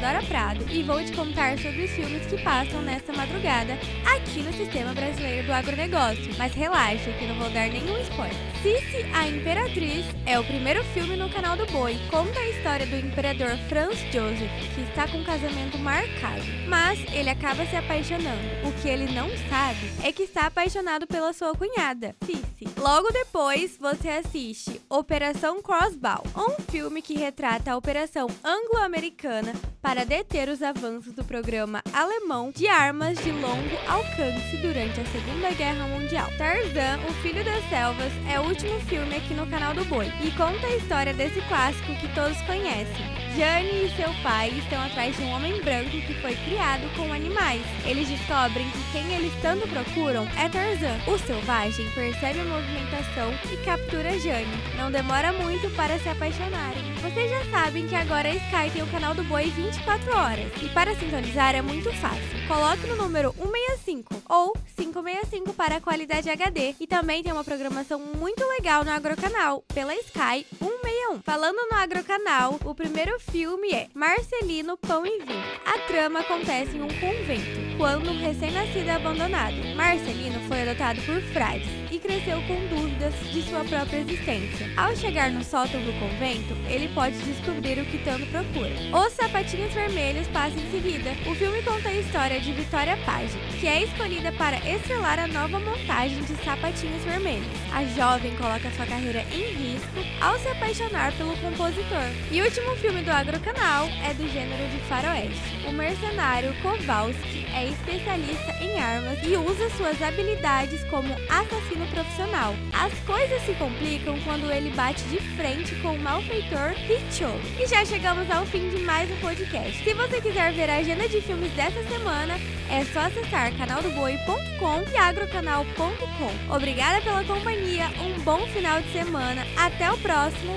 Isadora Prado e vou te contar sobre os filmes que passam nesta madrugada aqui no Sistema Brasileiro do Agronegócio. Mas relaxa que não vou dar nenhum spoiler. Cici, a Imperatriz, é o primeiro filme no canal do Boi. Conta a história do imperador Franz Joseph, que está com um casamento marcado. Mas ele acaba se apaixonando. O que ele não sabe é que está apaixonado pela sua cunhada, Cici. Logo depois, você assiste Operação Crossbow, um filme que retrata a operação anglo-americana para deter os avanços do programa alemão de armas de longo alcance durante a Segunda Guerra Mundial. Tarzan, o Filho das Selvas, é o último filme aqui no canal do Boi e conta a história desse clássico que todos conhecem. Jane e seu pai estão atrás de um homem branco que foi criado com animais. Eles descobrem que quem eles tanto procuram é Tarzan. O selvagem percebe a movimentação e captura Jane. Não demora muito para se apaixonarem. Vocês já sabem que agora a Sky tem o canal do Boi 24 horas. E para sintonizar é muito fácil. Coloque no número 165 ou 565 para a qualidade HD. E também tem uma programação muito legal no Agrocanal, pela Sky 161. Falando no Agrocanal, o primeiro filme é Marcelino Pão e Vinho. A trama acontece em um convento, quando um recém-nascido é abandonado. Marcelino foi adotado por frades e cresceu com dúvidas de sua própria existência. Ao chegar no sótão do convento, ele pode descobrir o que tanto procura. Os sapatinhos vermelhos passam em seguida. O filme conta a história de Vitória Page, que é escolhida para estrelar a nova montagem de sapatinhos vermelhos. A jovem coloca sua carreira em risco ao se apaixonar pelo compositor. E o último filme do Agrocanal é do gênero de faroeste. O mercenário Kowalski é especialista em armas e usa suas habilidades como assassino profissional. As coisas se complicam quando ele bate de frente com o malfeitor Picholo. E já chegamos ao fim de mais um podcast. Se você quiser ver a agenda de filmes dessa semana, é só acessar canaldoboi.com e agrocanal.com. Obrigada pela companhia, um bom final de semana, até o próximo!